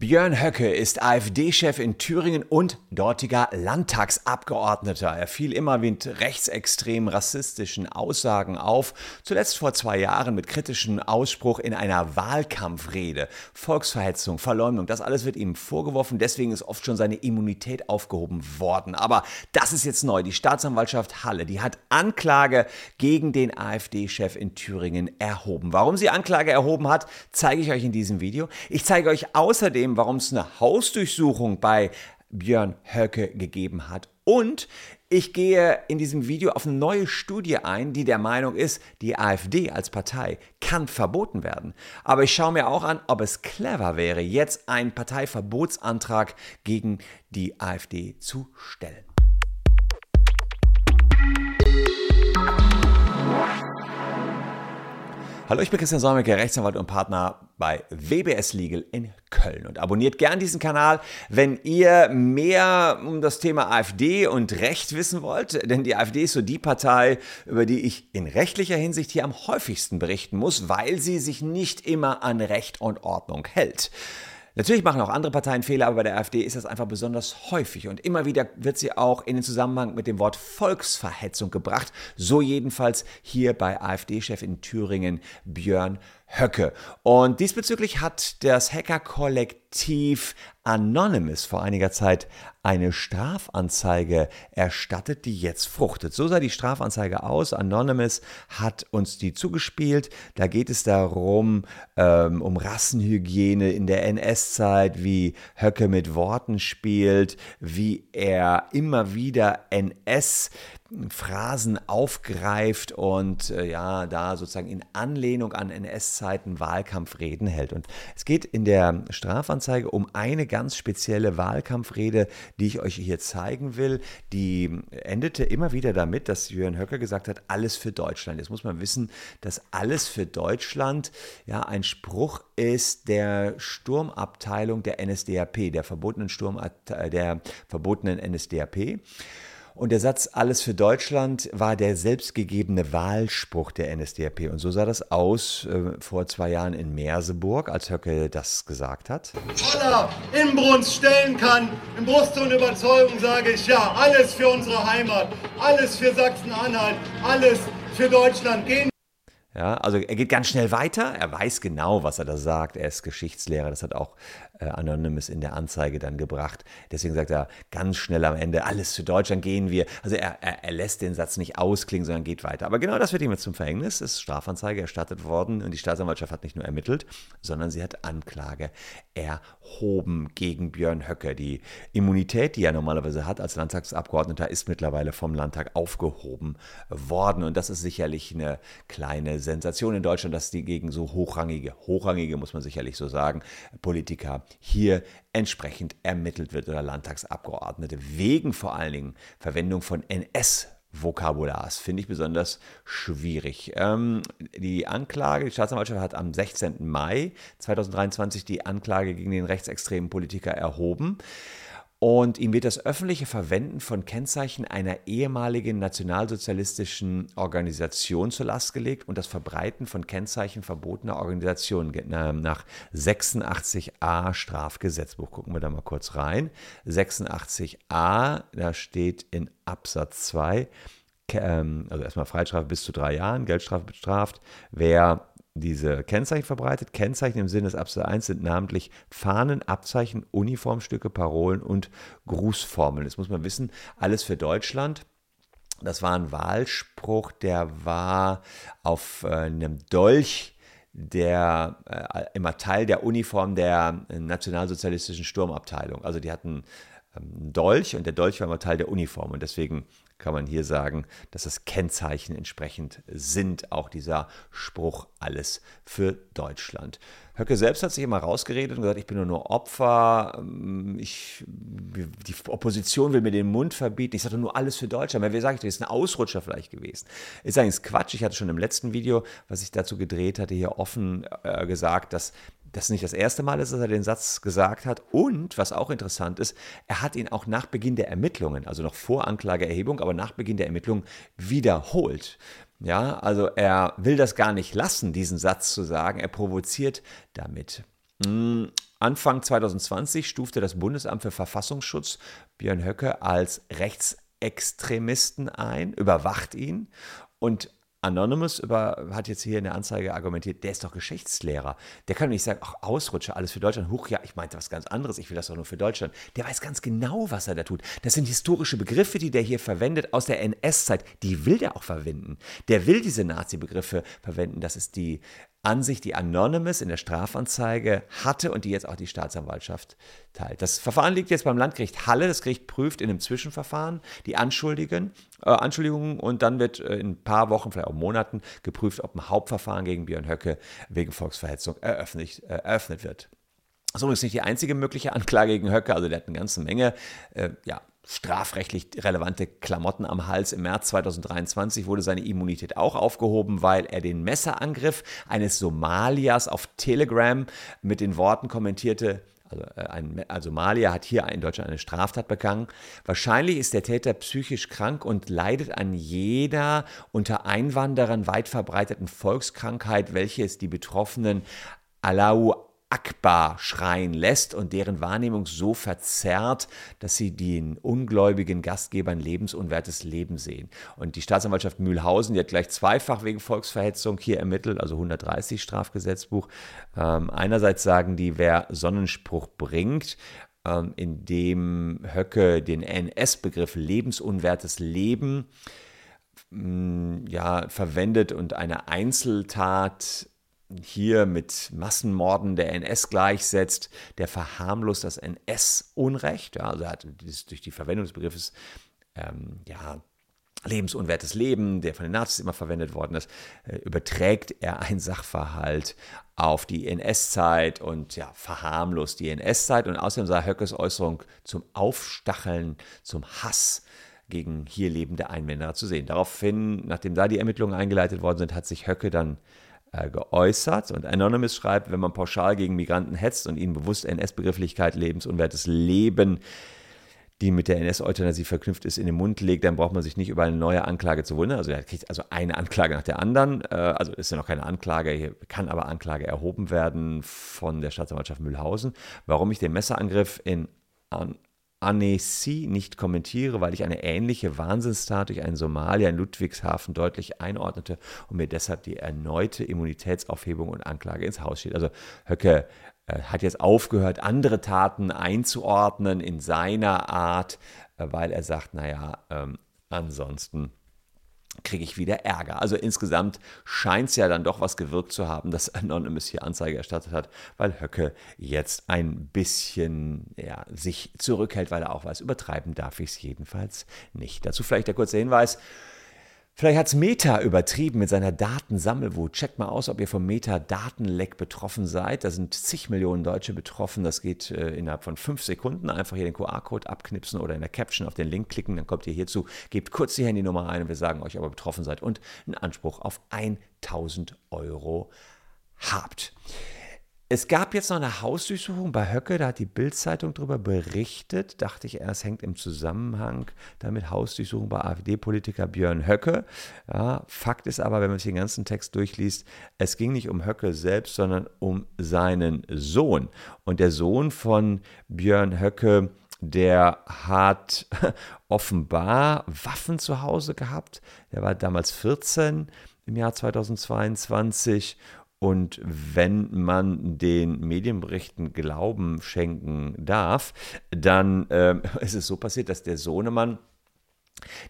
Björn Höcke ist AfD-Chef in Thüringen und dortiger Landtagsabgeordneter. Er fiel immer mit rechtsextremen rassistischen Aussagen auf, zuletzt vor zwei Jahren mit kritischem Ausspruch in einer Wahlkampfrede. Volksverhetzung, Verleumdung, das alles wird ihm vorgeworfen, deswegen ist oft schon seine Immunität aufgehoben worden. Aber das ist jetzt neu. Die Staatsanwaltschaft Halle, die hat Anklage gegen den AfD-Chef in Thüringen erhoben. Warum sie Anklage erhoben hat, zeige ich euch in diesem Video. Ich zeige euch außerdem, außerdem, warum es eine Hausdurchsuchung bei Björn Höcke gegeben hat. Und ich gehe in diesem Video auf eine neue Studie ein, die der Meinung ist, die AfD als Partei kann verboten werden. Aber ich schaue mir auch an, ob es clever wäre, jetzt einen Parteiverbotsantrag gegen die AfD zu stellen. Hallo, ich bin Christian Solmecke, Rechtsanwalt und Partner bei WBS Legal in Köln. Und abonniert gern diesen Kanal, wenn ihr mehr um das Thema AfD und Recht wissen wollt. Denn die AfD ist so die Partei, über die ich in rechtlicher Hinsicht hier am häufigsten berichten muss, weil sie sich nicht immer an Recht und Ordnung hält. Natürlich machen auch andere Parteien Fehler, aber bei der AfD ist das einfach besonders häufig und immer wieder wird sie auch in den Zusammenhang mit dem Wort Volksverhetzung gebracht. So jedenfalls hier bei AfD-Chef in Thüringen Björn Höcke. Und diesbezüglich hat das Hacker-Kollektiv Anonymous vor einiger Zeit eine Strafanzeige erstattet, die jetzt fruchtet. So sah die Strafanzeige aus. Anonymous hat uns die zugespielt. Da geht es darum, ähm, um Rassenhygiene in der NS-Zeit, wie Höcke mit Worten spielt, wie er immer wieder NS Phrasen aufgreift und äh, ja, da sozusagen in Anlehnung an NS-Zeiten Wahlkampfreden hält. Und es geht in der Strafanzeige um eine ganz spezielle Wahlkampfrede, die ich euch hier zeigen will. Die endete immer wieder damit, dass Jürgen Höcker gesagt hat, alles für Deutschland. Jetzt muss man wissen, dass alles für Deutschland ja ein Spruch ist der Sturmabteilung der NSDAP, der verbotenen Sturm der verbotenen NSDAP. Und der Satz Alles für Deutschland war der selbstgegebene Wahlspruch der NSDAP. Und so sah das aus äh, vor zwei Jahren in Merseburg, als Höcke das gesagt hat. Voller Inbrunst stellen kann, in Brust und Überzeugung sage ich ja, alles für unsere Heimat, alles für Sachsen-Anhalt, alles für Deutschland. Gehen ja, also er geht ganz schnell weiter, er weiß genau, was er da sagt, er ist Geschichtslehrer, das hat auch äh, Anonymous in der Anzeige dann gebracht. Deswegen sagt er ganz schnell am Ende, alles für Deutschland gehen wir. Also er, er, er lässt den Satz nicht ausklingen, sondern geht weiter. Aber genau das wird ihm jetzt zum Verhängnis, es ist Strafanzeige erstattet worden und die Staatsanwaltschaft hat nicht nur ermittelt, sondern sie hat Anklage erhoben gegen Björn Höcke. Die Immunität, die er normalerweise hat als Landtagsabgeordneter, ist mittlerweile vom Landtag aufgehoben worden und das ist sicherlich eine kleine Sensation in Deutschland, dass die gegen so hochrangige, hochrangige muss man sicherlich so sagen, Politiker hier entsprechend ermittelt wird oder Landtagsabgeordnete wegen vor allen Dingen Verwendung von NS. Vokabulars finde ich besonders schwierig. Ähm, die Anklage, die Staatsanwaltschaft hat am 16. Mai 2023 die Anklage gegen den rechtsextremen Politiker erhoben. Und ihm wird das öffentliche Verwenden von Kennzeichen einer ehemaligen nationalsozialistischen Organisation zur Last gelegt und das Verbreiten von Kennzeichen verbotener Organisationen nach 86a Strafgesetzbuch. Gucken wir da mal kurz rein. 86a, da steht in Absatz 2, ähm, also erstmal Freistrafe bis zu drei Jahren, Geldstrafe bestraft, wer diese Kennzeichen verbreitet. Kennzeichen im Sinne des Absatz 1 sind namentlich Fahnen, Abzeichen, Uniformstücke, Parolen und Grußformeln. Das muss man wissen, alles für Deutschland. Das war ein Wahlspruch, der war auf äh, einem Dolch der äh, immer Teil der Uniform der nationalsozialistischen Sturmabteilung. Also die hatten ähm, einen Dolch und der Dolch war immer Teil der Uniform und deswegen kann man hier sagen, dass das Kennzeichen entsprechend sind. Auch dieser Spruch, alles für Deutschland. Höcke selbst hat sich immer rausgeredet und gesagt, ich bin nur, nur Opfer, ähm, ich, die Opposition will mir den Mund verbieten. Ich sagte nur alles für Deutschland. Wie sage ich, das ist ein Ausrutscher vielleicht gewesen. Ist eigentlich Quatsch. Ich hatte schon im letzten Video, was ich dazu gedreht hatte, hier offen äh, gesagt, dass das nicht das erste Mal ist, dass er den Satz gesagt hat. Und was auch interessant ist, er hat ihn auch nach Beginn der Ermittlungen, also noch vor Anklageerhebung, aber nach Beginn der Ermittlungen wiederholt. Ja, also er will das gar nicht lassen, diesen Satz zu sagen. Er provoziert damit. Hm, Anfang 2020 stufte das Bundesamt für Verfassungsschutz Björn Höcke als Rechtsextremisten ein, überwacht ihn und Anonymous über, hat jetzt hier in der Anzeige argumentiert, der ist doch Geschichtslehrer. Der kann nicht sagen, ach, Ausrutscher, alles für Deutschland. Huch, ja, ich meinte was ganz anderes, ich will das doch nur für Deutschland. Der weiß ganz genau, was er da tut. Das sind historische Begriffe, die der hier verwendet aus der NS-Zeit. Die will der auch verwenden. Der will diese Nazi-Begriffe verwenden. Das ist die Ansicht, die Anonymous in der Strafanzeige hatte und die jetzt auch die Staatsanwaltschaft teilt. Das Verfahren liegt jetzt beim Landgericht Halle. Das Gericht prüft in einem Zwischenverfahren die Anschuldigungen, äh, Anschuldigungen und dann wird äh, in ein paar Wochen, vielleicht auch Monaten geprüft, ob ein Hauptverfahren gegen Björn Höcke wegen Volksverhetzung eröffnet, äh, eröffnet wird. Das ist übrigens nicht die einzige mögliche Anklage gegen Höcke, also der hat eine ganze Menge äh, ja, strafrechtlich relevante Klamotten am Hals. Im März 2023 wurde seine Immunität auch aufgehoben, weil er den Messerangriff eines Somaliers auf Telegram mit den Worten kommentierte, also äh, ein also Somalier hat hier in Deutschland eine Straftat begangen. Wahrscheinlich ist der Täter psychisch krank und leidet an jeder unter Einwanderern weit verbreiteten Volkskrankheit, welche es die Betroffenen Allahu Akbar schreien lässt und deren Wahrnehmung so verzerrt, dass sie den ungläubigen Gastgebern lebensunwertes Leben sehen. Und die Staatsanwaltschaft Mühlhausen, die hat gleich zweifach wegen Volksverhetzung hier ermittelt, also 130 Strafgesetzbuch. Ähm, einerseits sagen die, wer Sonnenspruch bringt, ähm, indem Höcke den NS-Begriff lebensunwertes Leben mm, ja, verwendet und eine Einzeltat hier mit Massenmorden der NS gleichsetzt, der verharmlost das NS-Unrecht, ja, also er hat durch die Verwendung des Begriffes ähm, ja, lebensunwertes Leben, der von den Nazis immer verwendet worden ist, äh, überträgt er ein Sachverhalt auf die NS-Zeit und ja, verharmlost die NS-Zeit und außerdem sei Höckes Äußerung zum Aufstacheln, zum Hass gegen hier lebende Einwanderer zu sehen. Daraufhin, nachdem da die Ermittlungen eingeleitet worden sind, hat sich Höcke dann geäußert. Und Anonymous schreibt, wenn man pauschal gegen Migranten hetzt und ihnen bewusst NS-Begrifflichkeit, lebensunwertes Leben, die mit der NS-Euthanasie verknüpft ist, in den Mund legt, dann braucht man sich nicht über eine neue Anklage zu wundern. Also er kriegt also eine Anklage nach der anderen. Äh, also ist ja noch keine Anklage, hier kann aber Anklage erhoben werden von der Staatsanwaltschaft Mühlhausen. Warum ich den Messerangriff in Annecy nicht kommentiere, weil ich eine ähnliche Wahnsinnstat durch einen Somalier in Ludwigshafen deutlich einordnete und mir deshalb die erneute Immunitätsaufhebung und Anklage ins Haus steht. Also Höcke äh, hat jetzt aufgehört, andere Taten einzuordnen in seiner Art, äh, weil er sagt, naja, ähm, ansonsten kriege ich wieder Ärger. Also insgesamt scheint es ja dann doch was gewirkt zu haben, dass Anonymous hier Anzeige erstattet hat, weil Höcke jetzt ein bisschen ja, sich zurückhält, weil er auch weiß, übertreiben darf ich es jedenfalls nicht. Dazu vielleicht der kurze Hinweis. Vielleicht hat es Meta übertrieben mit seiner Datensammelwut. Checkt mal aus, ob ihr vom Meta-Datenleck betroffen seid. Da sind zig Millionen Deutsche betroffen. Das geht äh, innerhalb von fünf Sekunden. Einfach hier den QR-Code abknipsen oder in der Caption auf den Link klicken. Dann kommt ihr hierzu, gebt kurz die Handynummer ein und wir sagen euch, ob ihr betroffen seid und einen Anspruch auf 1000 Euro habt. Es gab jetzt noch eine Hausdurchsuchung bei Höcke, da hat die Bild-Zeitung darüber berichtet. Dachte ich erst, hängt im Zusammenhang damit Hausdurchsuchung bei AfD-Politiker Björn Höcke. Ja, Fakt ist aber, wenn man sich den ganzen Text durchliest, es ging nicht um Höcke selbst, sondern um seinen Sohn. Und der Sohn von Björn Höcke, der hat offenbar Waffen zu Hause gehabt. Der war damals 14 im Jahr 2022 und wenn man den Medienberichten Glauben schenken darf, dann äh, ist es so passiert, dass der Sohnemann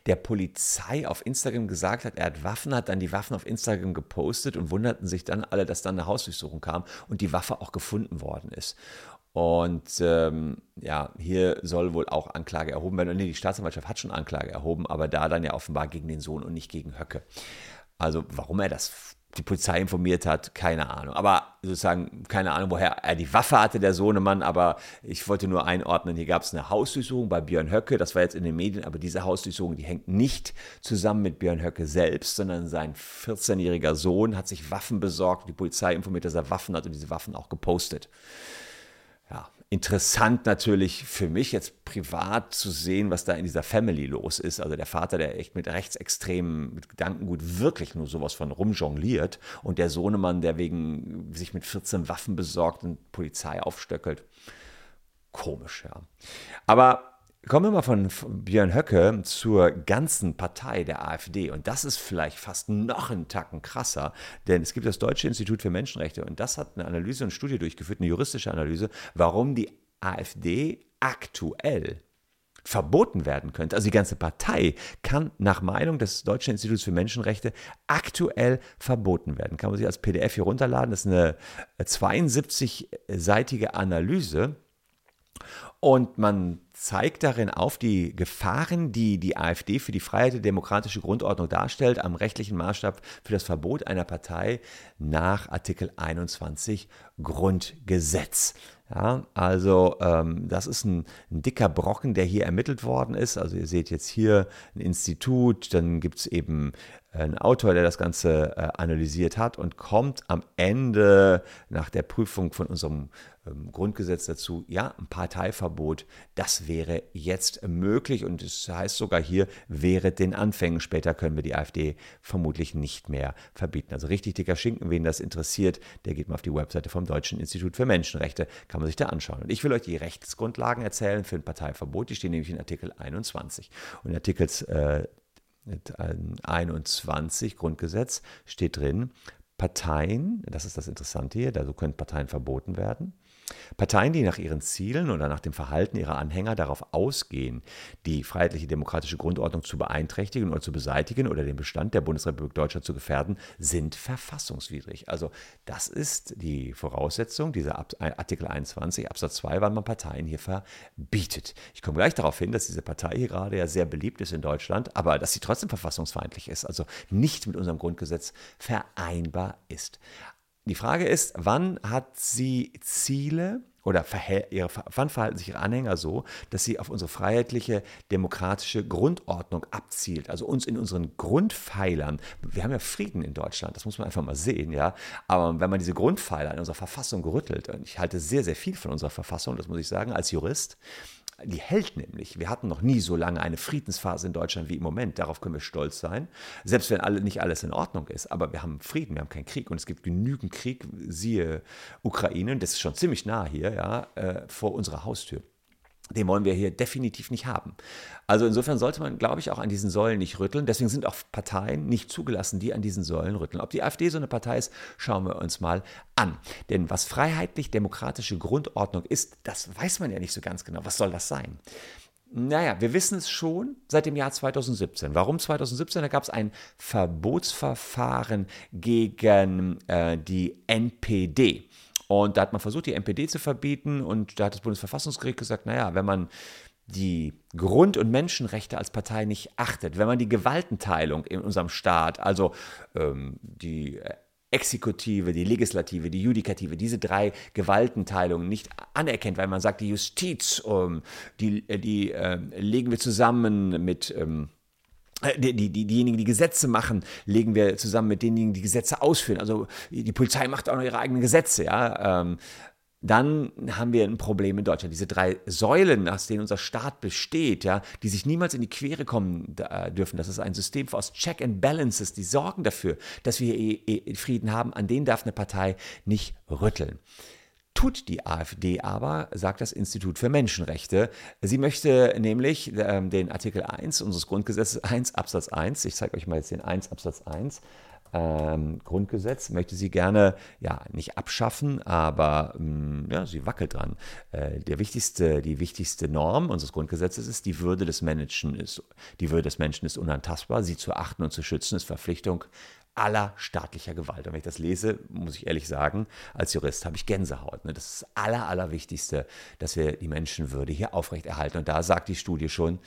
der Polizei auf Instagram gesagt hat, er hat Waffen, hat dann die Waffen auf Instagram gepostet und wunderten sich dann alle, dass dann eine Hausdurchsuchung kam und die Waffe auch gefunden worden ist. Und ähm, ja, hier soll wohl auch Anklage erhoben werden. Und nee, die Staatsanwaltschaft hat schon Anklage erhoben, aber da dann ja offenbar gegen den Sohn und nicht gegen Höcke. Also warum er das die Polizei informiert hat, keine Ahnung. Aber sozusagen, keine Ahnung, woher er die Waffe hatte, der Sohnemann, aber ich wollte nur einordnen, hier gab es eine Hausdurchsuchung bei Björn Höcke, das war jetzt in den Medien, aber diese Hausdurchsuchung, die hängt nicht zusammen mit Björn Höcke selbst, sondern sein 14-jähriger Sohn hat sich Waffen besorgt, die Polizei informiert, dass er Waffen hat und diese Waffen auch gepostet. Interessant natürlich für mich jetzt privat zu sehen, was da in dieser Family los ist. Also der Vater, der echt mit rechtsextremen, mit Gedankengut wirklich nur sowas von rumjongliert und der Sohnemann, der wegen sich mit 14 Waffen besorgt und Polizei aufstöckelt. Komisch, ja. Aber Kommen wir mal von Björn Höcke zur ganzen Partei der AfD. Und das ist vielleicht fast noch einen Tacken krasser, denn es gibt das Deutsche Institut für Menschenrechte und das hat eine Analyse und Studie durchgeführt, eine juristische Analyse, warum die AfD aktuell verboten werden könnte. Also die ganze Partei kann nach Meinung des Deutschen Instituts für Menschenrechte aktuell verboten werden. Kann man sich als PDF hier runterladen. Das ist eine 72-seitige Analyse und man zeigt darin auf die Gefahren, die die AfD für die Freiheit der demokratische Grundordnung darstellt, am rechtlichen Maßstab für das Verbot einer Partei nach Artikel 21 Grundgesetz. Ja, also ähm, das ist ein, ein, dicker Brocken, der hier ermittelt worden ist. Also ihr seht jetzt hier ein Institut, dann gibt es eben einen Autor, der das Ganze äh, analysiert hat und kommt am Ende nach der Prüfung von unserem ähm, Grundgesetz dazu, ja, ein Parteiverbot, das wäre jetzt möglich und es heißt sogar hier, wäre den Anfängen. Später können wir die AfD vermutlich nicht mehr verbieten. Also richtig dicker Schinken, wen das interessiert, der geht mal auf die Webseite vom Deutschen Institut für Menschenrechte, kann man sich da anschauen. Und ich will euch die Rechtsgrundlagen erzählen für ein Parteiverbot, die stehen nämlich in Artikel 21. Und in Artikel äh, 21 Grundgesetz steht drin, Parteien, das ist das Interessante hier, also können Parteien verboten werden, Parteien, die nach ihren Zielen oder nach dem Verhalten ihrer Anhänger darauf ausgehen, die freiheitliche demokratische Grundordnung zu beeinträchtigen oder zu beseitigen oder den Bestand der Bundesrepublik Deutschland zu gefährden, sind verfassungswidrig. Also das ist die Voraussetzung, dieser Artikel 21 Absatz 2, wann man Parteien hier verbietet. Ich komme gleich darauf hin, dass diese Partei hier gerade ja sehr beliebt ist in Deutschland, aber dass sie trotzdem verfassungsfeindlich ist, also nicht mit unserem Grundgesetz vereinbar ist. Die Frage ist, wann hat sie Ziele oder ihre, wann verhalten sich ihre Anhänger so, dass sie auf unsere freiheitliche, demokratische Grundordnung abzielt, also uns in unseren Grundpfeilern. Wir haben ja Frieden in Deutschland, das muss man einfach mal sehen, ja. Aber wenn man diese Grundpfeiler in unserer Verfassung gerüttelt, und ich halte sehr, sehr viel von unserer Verfassung, das muss ich sagen, als Jurist, die hält nämlich. Wir hatten noch nie so lange eine Friedensphase in Deutschland wie im Moment. Darauf können wir stolz sein. Selbst wenn alle, nicht alles in Ordnung ist. Aber wir haben Frieden, wir haben keinen Krieg. Und es gibt genügend Krieg, siehe Ukraine, das ist schon ziemlich nah hier, ja, äh, vor unserer Haustür den wollen wir hier definitiv nicht haben. Also insofern sollte man, glaube ich, auch an diesen Säulen nicht rütteln. Deswegen sind auch Parteien nicht zugelassen, die an diesen Säulen rütteln. Ob die AfD so eine Partei ist, schauen wir uns mal an. Denn was freiheitlich-demokratische Grundordnung ist, das weiß man ja nicht so ganz genau. Was soll das sein? Naja, wir wissen es schon seit dem Jahr 2017. Warum 2017? Da gab es ein Verbotsverfahren gegen äh, die NPD. Und da hat man versucht, die NPD zu verbieten. Und da hat das Bundesverfassungsgericht gesagt, naja, wenn man die Grund- und Menschenrechte als Partei nicht achtet, wenn man die Gewaltenteilung in unserem Staat, also ähm, die Exekutive, die Legislative, die Judikative, diese drei Gewaltenteilungen nicht anerkennt, weil man sagt, die Justiz, ähm, die, äh, die äh, legen wir zusammen mit ähm, äh, die, die, diejenigen, die Gesetze machen, legen wir zusammen mit denjenigen, die Gesetze ausführen. Also die Polizei macht auch noch ihre eigenen Gesetze, ja. Ähm, dann haben wir ein Problem in Deutschland. Diese drei Säulen, aus denen unser Staat besteht, ja, die sich niemals in die Quere kommen äh, dürfen. Das ist ein System aus Check and Balances, die sorgen dafür, dass wir hier Frieden haben. An denen darf eine Partei nicht rütteln tut die AfD aber, sagt das Institut für Menschenrechte. Sie möchte nämlich ähm, den Artikel 1 unseres Grundgesetzes 1 Absatz 1, ich zeige euch mal jetzt den 1 Absatz 1, ähm, Grundgesetz möchte sie gerne ja nicht abschaffen, aber ähm, ja, sie wackelt dran. Äh, der wichtigste, die wichtigste Norm unseres Grundgesetzes ist, die Würde des Menschen ist, die Würde des Menschen ist unantastbar. Sie zu achten und zu schützen ist Verpflichtung aller staatlicher Gewalt. Und wenn ich das lese, muss ich ehrlich sagen, als Jurist habe ich Gänsehaut. Ne? Das ist das Aller, Allerwichtigste, dass wir die Menschenwürde hier aufrechterhalten. Und da sagt die Studie schon,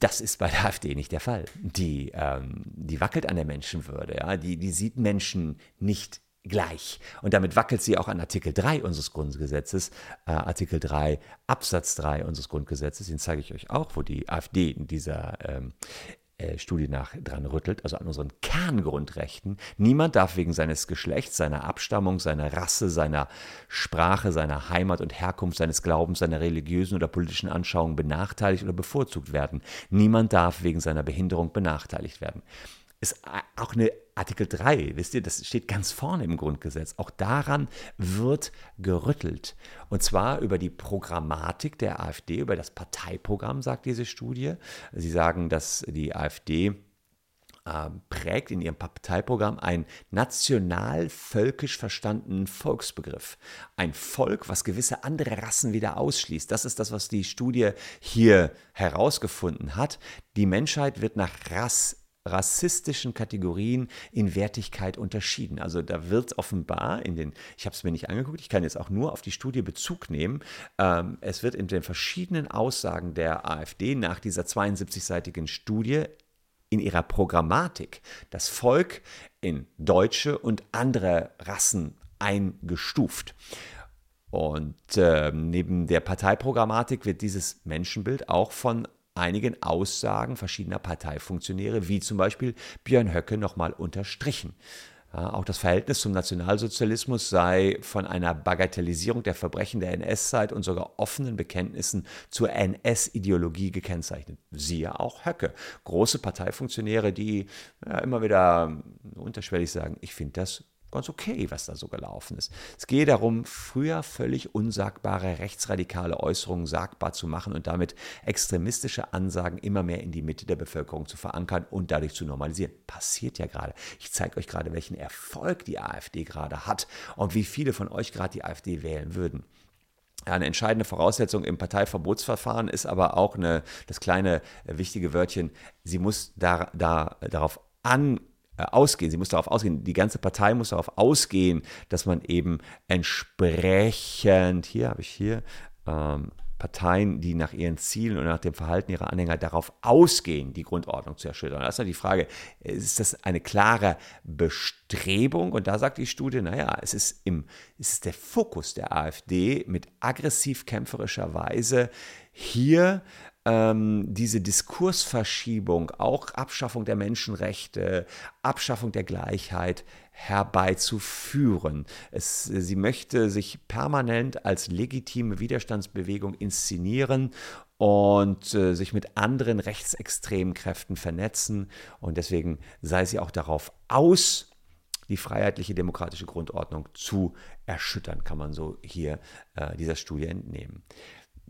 das ist bei der AfD nicht der Fall. Die, ähm, die wackelt an der Menschenwürde. Ja? Die, die sieht Menschen nicht gleich. Und damit wackelt sie auch an Artikel 3 unseres Grundgesetzes, äh, Artikel 3 Absatz 3 unseres Grundgesetzes, den zeige ich euch auch, wo die AfD in dieser ähm, äh, Studie nach dran rüttelt, also an unseren Kerngrundrechten. Niemand darf wegen seines Geschlechts, seiner Abstammung, seiner Rasse, seiner Sprache, seiner Heimat und Herkunft, seines Glaubens, seiner religiösen oder politischen Anschauung benachteiligt oder bevorzugt werden. Niemand darf wegen seiner Behinderung benachteiligt werden ist auch eine Artikel 3, wisst ihr, das steht ganz vorne im Grundgesetz. Auch daran wird gerüttelt. Und zwar über die Programmatik der AfD, über das Parteiprogramm, sagt diese Studie. Sie sagen, dass die AfD äh, prägt in ihrem Parteiprogramm einen national-völkisch verstandenen Volksbegriff. Ein Volk, was gewisse andere Rassen wieder ausschließt. Das ist das, was die Studie hier herausgefunden hat. Die Menschheit wird nach Rass rassistischen Kategorien in Wertigkeit unterschieden. Also da wird offenbar in den, ich habe es mir nicht angeguckt, ich kann jetzt auch nur auf die Studie Bezug nehmen, ähm, es wird in den verschiedenen Aussagen der AfD nach dieser 72-seitigen Studie in ihrer Programmatik das Volk in deutsche und andere Rassen eingestuft. Und äh, neben der Parteiprogrammatik wird dieses Menschenbild auch von einigen Aussagen verschiedener Parteifunktionäre, wie zum Beispiel Björn Höcke, nochmal unterstrichen. Ja, auch das Verhältnis zum Nationalsozialismus sei von einer Bagatellisierung der Verbrechen der NS-Zeit und sogar offenen Bekenntnissen zur NS-Ideologie gekennzeichnet. Siehe auch Höcke. Große Parteifunktionäre, die ja, immer wieder unterschwellig sagen, ich finde das ganz okay, was da so gelaufen ist. Es geht darum, früher völlig unsagbare rechtsradikale Äußerungen sagbar zu machen und damit extremistische Ansagen immer mehr in die Mitte der Bevölkerung zu verankern und dadurch zu normalisieren. Passiert ja gerade. Ich zeige euch gerade, welchen Erfolg die AfD gerade hat und wie viele von euch gerade die AfD wählen würden. Eine entscheidende Voraussetzung im Parteiverbotsverfahren ist aber auch eine, das kleine äh, wichtige Wörtchen, sie muss da, da, darauf an, ausgehen. Sie muss darauf ausgehen, die ganze Partei muss darauf ausgehen, dass man eben entsprechend, hier habe ich hier, ähm, Parteien, die nach ihren Zielen und nach dem Verhalten ihrer Anhänger darauf ausgehen, die Grundordnung zu erschüttern. Das ist ja die Frage, ist das eine klare Bestrebung? Und da sagt die Studie, naja, es ist, im, es ist der Fokus der AfD mit aggressiv kämpferischer Weise hier ähm, diese Diskursverschiebung, auch Abschaffung der Menschenrechte, Abschaffung der Gleichheit herbeizuführen. Es, sie möchte sich permanent als legitime Widerstandsbewegung inszenieren und äh, sich mit anderen rechtsextremen Kräften vernetzen. Und deswegen sei sie auch darauf aus, die freiheitliche demokratische Grundordnung zu erschüttern, kann man so hier äh, dieser Studie entnehmen.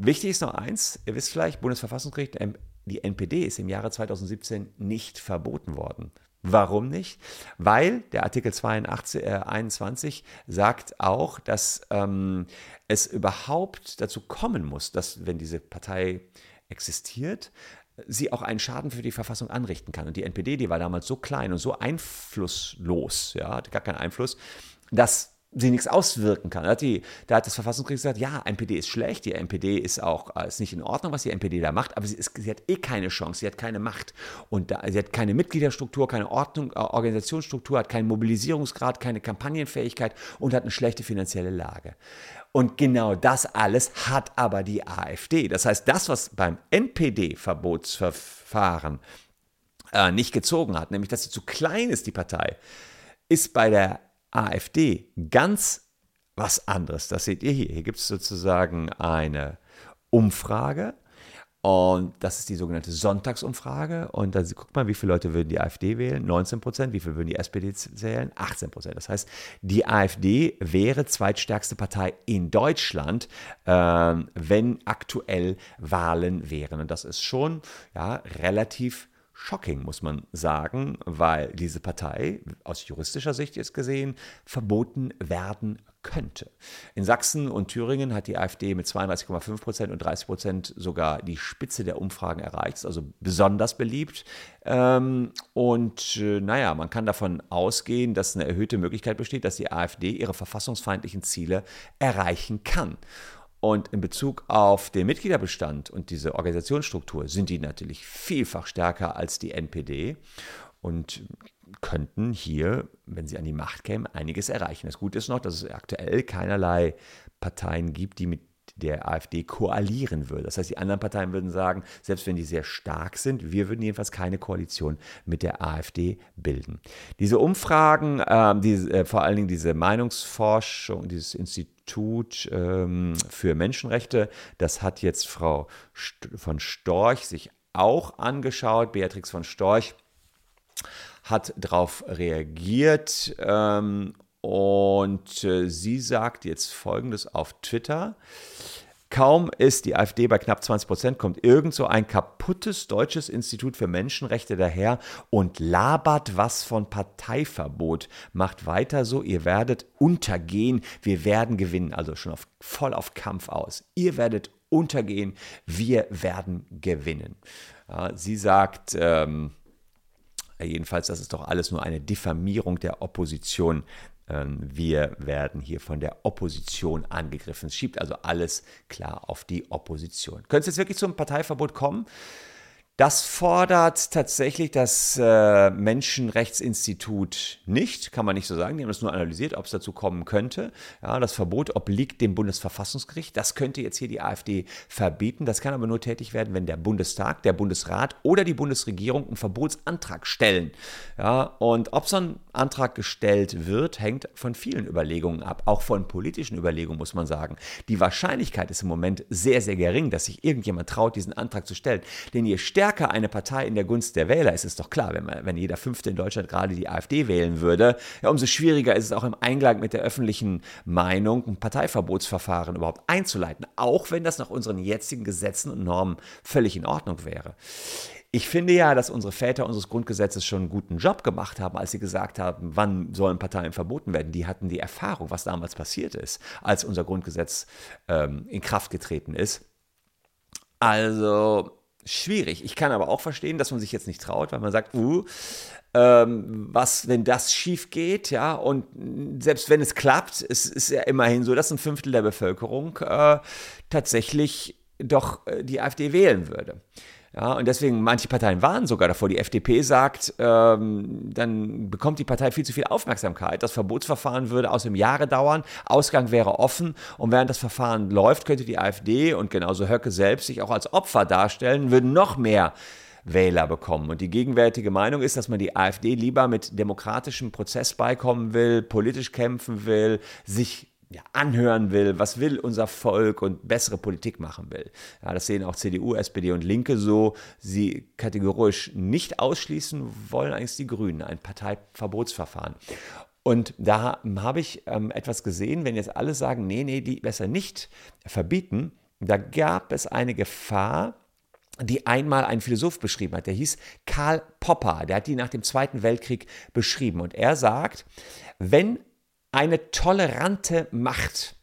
Wichtig ist noch eins, ihr wisst vielleicht, Bundesverfassungsgericht, die NPD ist im Jahre 2017 nicht verboten worden. Warum nicht? Weil der Artikel 82, äh, 21 sagt auch, dass ähm, es überhaupt dazu kommen muss, dass, wenn diese Partei existiert, sie auch einen Schaden für die Verfassung anrichten kann. Und die NPD, die war damals so klein und so einflusslos, ja, hatte gar keinen Einfluss, dass sie nichts auswirken kann. Da hat, die, da hat das Verfassungsgericht gesagt, ja, NPD ist schlecht, die NPD ist auch äh, ist nicht in Ordnung, was die NPD da macht, aber sie, ist, sie hat eh keine Chance, sie hat keine Macht und da, sie hat keine Mitgliederstruktur, keine Ordnung, äh, Organisationsstruktur, hat keinen Mobilisierungsgrad, keine Kampagnenfähigkeit und hat eine schlechte finanzielle Lage. Und genau das alles hat aber die AfD. Das heißt, das, was beim NPD-Verbotsverfahren äh, nicht gezogen hat, nämlich dass sie zu klein ist, die Partei, ist bei der AfD ganz was anderes. Das seht ihr hier. Hier gibt es sozusagen eine Umfrage. Und das ist die sogenannte Sonntagsumfrage. Und dann guckt mal, wie viele Leute würden die AfD wählen? 19 Prozent. Wie viele würden die SPD zählen? 18 Prozent. Das heißt, die AfD wäre zweitstärkste Partei in Deutschland, äh, wenn aktuell Wahlen wären. Und das ist schon ja, relativ shocking, muss man sagen, weil diese Partei aus juristischer Sicht jetzt gesehen verboten werden könnte. In Sachsen und Thüringen hat die AfD mit 32,5 Prozent und 30 Prozent sogar die Spitze der Umfragen erreicht, also besonders beliebt. Ähm, und äh, naja, man kann davon ausgehen, dass eine erhöhte Möglichkeit besteht, dass die AfD ihre verfassungsfeindlichen Ziele erreichen kann. Und in Bezug auf den Mitgliederbestand und diese Organisationsstruktur sind die natürlich vielfach stärker als die NPD und könnten hier, wenn sie an die Macht kämen, einiges erreichen. Das Gute ist noch, dass es aktuell keinerlei Parteien gibt, die mit der AfD koalieren würde. Das heißt, die anderen Parteien würden sagen, selbst wenn die sehr stark sind, wir würden jedenfalls keine Koalition mit der AfD bilden. Diese Umfragen, äh, die, äh, vor allen Dingen diese Meinungsforschung, dieses Institut ähm, für Menschenrechte, das hat jetzt Frau St von Storch sich auch angeschaut, Beatrix von Storch hat darauf reagiert ähm, und äh, sie sagt jetzt Folgendes auf Twitter. Kaum ist die AfD bei knapp 20 Prozent, kommt irgend so ein kaputtes deutsches Institut für Menschenrechte daher und labert was von Parteiverbot. Macht weiter so, ihr werdet untergehen, wir werden gewinnen. Also schon auf, voll auf Kampf aus. Ihr werdet untergehen, wir werden gewinnen. Sie sagt, ähm, jedenfalls, das ist doch alles nur eine Diffamierung der Opposition. Ähm, wir werden hier von der Opposition angegriffen. Es schiebt also alles klar auf die Opposition. Könnte es jetzt wirklich zum Parteiverbot kommen? Das fordert tatsächlich das äh, Menschenrechtsinstitut nicht, kann man nicht so sagen. Die haben das nur analysiert, ob es dazu kommen könnte. Ja, das Verbot obliegt dem Bundesverfassungsgericht. Das könnte jetzt hier die AfD verbieten. Das kann aber nur tätig werden, wenn der Bundestag, der Bundesrat oder die Bundesregierung einen Verbotsantrag stellen. Ja, und ob so ein Antrag gestellt wird, hängt von vielen Überlegungen ab, auch von politischen Überlegungen, muss man sagen. Die Wahrscheinlichkeit ist im Moment sehr, sehr gering, dass sich irgendjemand traut, diesen Antrag zu stellen. Denn je stärker stärker eine Partei in der Gunst der Wähler ist, ist doch klar, wenn, man, wenn jeder Fünfte in Deutschland gerade die AfD wählen würde, ja, umso schwieriger ist es auch im Einklang mit der öffentlichen Meinung, ein Parteiverbotsverfahren überhaupt einzuleiten, auch wenn das nach unseren jetzigen Gesetzen und Normen völlig in Ordnung wäre. Ich finde ja, dass unsere Väter unseres Grundgesetzes schon einen guten Job gemacht haben, als sie gesagt haben, wann sollen Parteien verboten werden. Die hatten die Erfahrung, was damals passiert ist, als unser Grundgesetz ähm, in Kraft getreten ist. Also schwierig. Ich kann aber auch verstehen, dass man sich jetzt nicht traut, weil man sagt, uh, ähm, was, wenn das schief geht, ja, und selbst wenn es klappt, es ist ja immerhin so, dass ein Fünftel der Bevölkerung äh, tatsächlich doch äh, die AfD wählen würde. Ja, und deswegen, manche Parteien warnen sogar davor. Die FDP sagt, ähm, dann bekommt die Partei viel zu viel Aufmerksamkeit. Das Verbotsverfahren würde aus dem Jahre dauern, Ausgang wäre offen und während das Verfahren läuft, könnte die AfD und genauso Höcke selbst sich auch als Opfer darstellen, würden noch mehr Wähler bekommen. Und die gegenwärtige Meinung ist, dass man die AfD lieber mit demokratischem Prozess beikommen will, politisch kämpfen will, sich ja, anhören will, was will unser Volk und bessere Politik machen will. Ja, das sehen auch CDU, SPD und Linke so. Sie kategorisch nicht ausschließen wollen eigentlich die Grünen, ein Parteiverbotsverfahren. Und da habe ich ähm, etwas gesehen, wenn jetzt alle sagen, nee, nee, die besser nicht verbieten, da gab es eine Gefahr, die einmal ein Philosoph beschrieben hat, der hieß Karl Popper, der hat die nach dem Zweiten Weltkrieg beschrieben. Und er sagt, wenn eine tolerante Macht.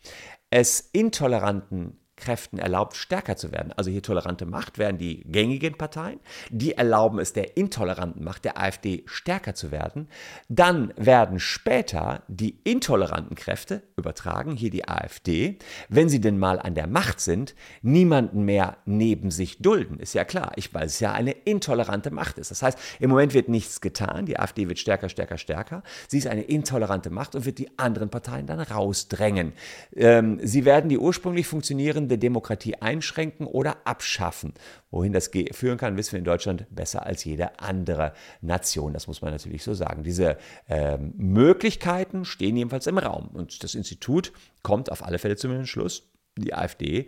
Es intoleranten Kräften erlaubt, stärker zu werden. Also hier tolerante Macht wären die gängigen Parteien, die erlauben es der intoleranten Macht, der AfD, stärker zu werden. Dann werden später die intoleranten Kräfte, übertragen hier die AfD, wenn sie denn mal an der Macht sind, niemanden mehr neben sich dulden. Ist ja klar, ich, weil es ja eine intolerante Macht ist. Das heißt, im Moment wird nichts getan, die AfD wird stärker, stärker, stärker. Sie ist eine intolerante Macht und wird die anderen Parteien dann rausdrängen. Ähm, sie werden die ursprünglich funktionierenden der Demokratie einschränken oder abschaffen. Wohin das führen kann, wissen wir in Deutschland besser als jede andere Nation. Das muss man natürlich so sagen. Diese äh, Möglichkeiten stehen jedenfalls im Raum. Und das Institut kommt auf alle Fälle zu dem Schluss, die AfD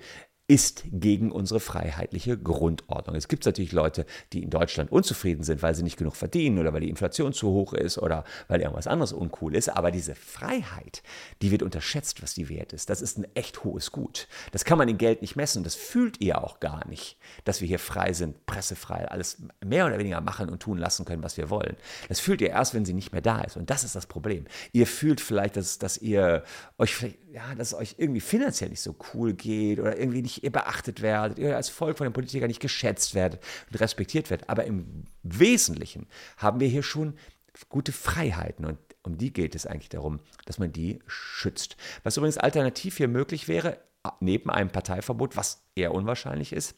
ist gegen unsere freiheitliche Grundordnung. Es gibt natürlich Leute, die in Deutschland unzufrieden sind, weil sie nicht genug verdienen oder weil die Inflation zu hoch ist oder weil irgendwas anderes uncool ist. Aber diese Freiheit, die wird unterschätzt, was die wert ist. Das ist ein echt hohes Gut. Das kann man in Geld nicht messen. Das fühlt ihr auch gar nicht, dass wir hier frei sind, pressefrei, alles mehr oder weniger machen und tun lassen können, was wir wollen. Das fühlt ihr erst, wenn sie nicht mehr da ist. Und das ist das Problem. Ihr fühlt vielleicht, dass, dass ihr euch, ja, dass es euch irgendwie finanziell nicht so cool geht oder irgendwie nicht ihr beachtet werdet, ihr als Volk von den Politikern nicht geschätzt werdet und respektiert werdet. Aber im Wesentlichen haben wir hier schon gute Freiheiten und um die geht es eigentlich darum, dass man die schützt. Was übrigens alternativ hier möglich wäre, neben einem Parteiverbot, was eher unwahrscheinlich ist,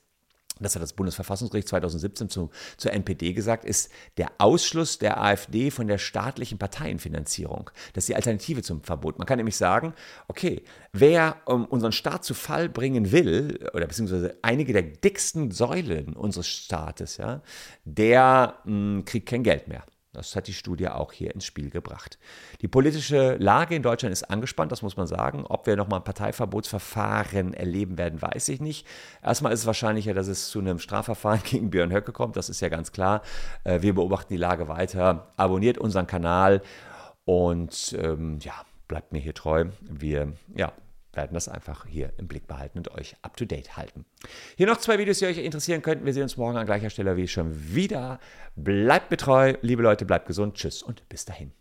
das hat das Bundesverfassungsgericht 2017 zu, zur NPD gesagt, ist der Ausschluss der AfD von der staatlichen Parteienfinanzierung. Das ist die Alternative zum Verbot. Man kann nämlich sagen, okay, wer um, unseren Staat zu Fall bringen will, oder beziehungsweise einige der dicksten Säulen unseres Staates, ja, der mh, hm, kriegt kein Geld mehr. Das hat die Studie auch hier ins Spiel gebracht. Die politische Lage in Deutschland ist angespannt, das muss man sagen. Ob wir nochmal ein Parteiverbotsverfahren erleben werden, weiß ich nicht. Erstmal ist es wahrscheinlicher, dass es zu einem Strafverfahren gegen Björn Höcke kommt, das ist ja ganz klar. Äh, wir beobachten die Lage weiter. Abonniert unseren Kanal und ähm, ja, bleibt mir hier treu. Wir ja, werden das einfach hier im Blick behalten und euch up to date halten. Hier noch zwei Videos, die euch interessieren könnten. Wir sehen uns morgen an gleicher Stelle wie schon wieder. Bleibt betreu, liebe Leute, bleibt gesund. Tschüss und bis dahin.